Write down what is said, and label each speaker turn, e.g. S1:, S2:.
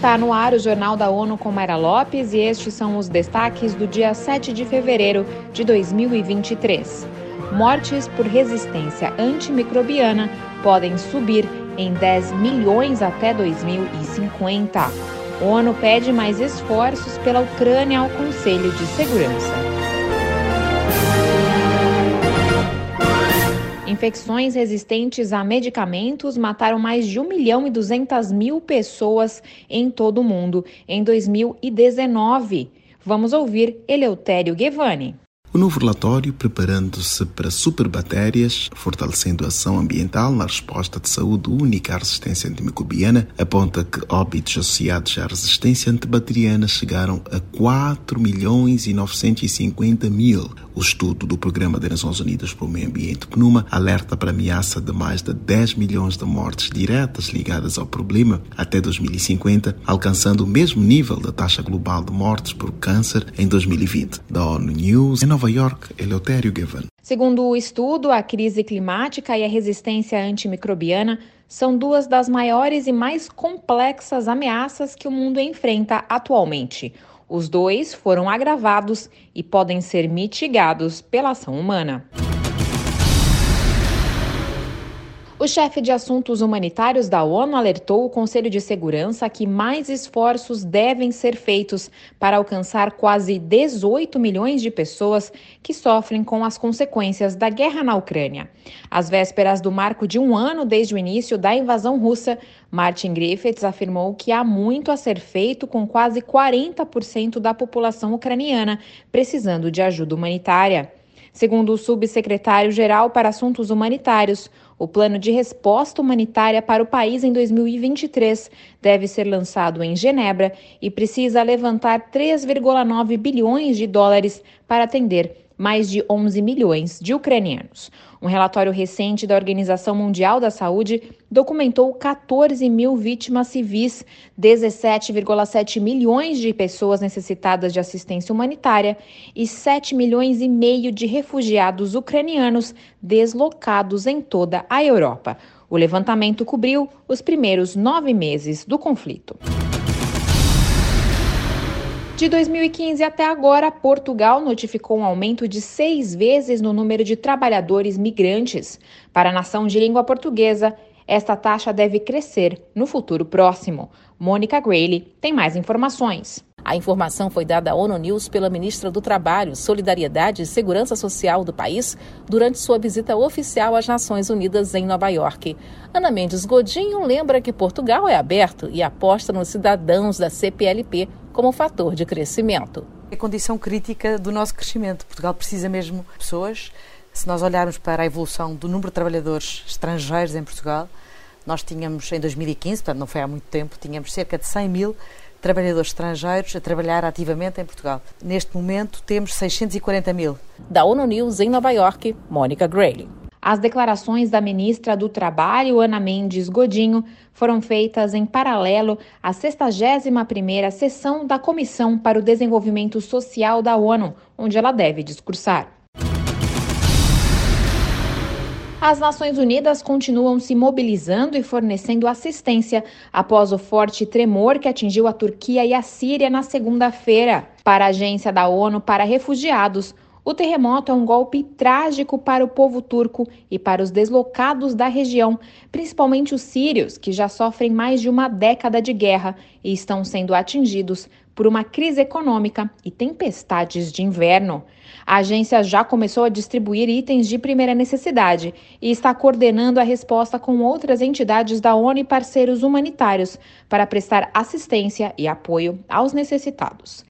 S1: Está no ar o Jornal da ONU com Mayra Lopes e estes são os destaques do dia 7 de fevereiro de 2023. Mortes por resistência antimicrobiana podem subir em 10 milhões até 2050. A ONU pede mais esforços pela Ucrânia ao Conselho de Segurança. Infecções resistentes a medicamentos mataram mais de 1 milhão e 200 mil pessoas em todo o mundo em 2019. Vamos ouvir Eleutério Guevani.
S2: O novo relatório, preparando-se para superbactérias, fortalecendo a ação ambiental na resposta de saúde única à resistência antimicrobiana, aponta que óbitos associados à resistência antibacteriana chegaram a 4 milhões e 950 mil. O estudo do Programa das Nações Unidas para o Meio Ambiente, PNUMA, alerta para a ameaça de mais de 10 milhões de mortes diretas ligadas ao problema até 2050, alcançando o mesmo nível da taxa global de mortes por câncer em 2020. Da ONU News, em Nova York, Eleutério Gavan.
S1: Segundo o estudo, a crise climática e a resistência antimicrobiana são duas das maiores e mais complexas ameaças que o mundo enfrenta atualmente. Os dois foram agravados e podem ser mitigados pela ação humana. O chefe de assuntos humanitários da ONU alertou o Conselho de Segurança que mais esforços devem ser feitos para alcançar quase 18 milhões de pessoas que sofrem com as consequências da guerra na Ucrânia. Às vésperas do marco de um ano desde o início da invasão russa, Martin Griffiths afirmou que há muito a ser feito com quase 40% da população ucraniana precisando de ajuda humanitária. Segundo o subsecretário-geral para Assuntos Humanitários, o plano de resposta humanitária para o país em 2023 deve ser lançado em Genebra e precisa levantar 3,9 bilhões de dólares para atender mais de 11 milhões de ucranianos. Um relatório recente da Organização Mundial da Saúde documentou 14 mil vítimas civis, 17,7 milhões de pessoas necessitadas de assistência humanitária e 7 milhões e meio de refugiados ucranianos deslocados em toda a Europa. O levantamento cobriu os primeiros nove meses do conflito. De 2015 até agora, Portugal notificou um aumento de seis vezes no número de trabalhadores migrantes. Para a nação de língua portuguesa, esta taxa deve crescer no futuro próximo. Mônica Grayley tem mais informações.
S3: A informação foi dada à ONU News pela ministra do Trabalho, Solidariedade e Segurança Social do país durante sua visita oficial às Nações Unidas em Nova York. Ana Mendes Godinho lembra que Portugal é aberto e aposta nos cidadãos da CPLP como fator de crescimento.
S4: É condição crítica do nosso crescimento. Portugal precisa mesmo de pessoas. Se nós olharmos para a evolução do número de trabalhadores estrangeiros em Portugal, nós tínhamos em 2015, portanto não foi há muito tempo, tínhamos cerca de 100 mil trabalhadores estrangeiros a trabalhar ativamente em Portugal. Neste momento temos 640 mil.
S3: Da ONU News em Nova York, Mônica Grayley.
S1: As declarações da ministra do Trabalho, Ana Mendes Godinho, foram feitas em paralelo à 61ª sessão da Comissão para o Desenvolvimento Social da ONU, onde ela deve discursar. As Nações Unidas continuam se mobilizando e fornecendo assistência após o forte tremor que atingiu a Turquia e a Síria na segunda-feira. Para a Agência da ONU para Refugiados, o terremoto é um golpe trágico para o povo turco e para os deslocados da região, principalmente os sírios, que já sofrem mais de uma década de guerra e estão sendo atingidos por uma crise econômica e tempestades de inverno. A agência já começou a distribuir itens de primeira necessidade e está coordenando a resposta com outras entidades da ONU e parceiros humanitários para prestar assistência e apoio aos necessitados.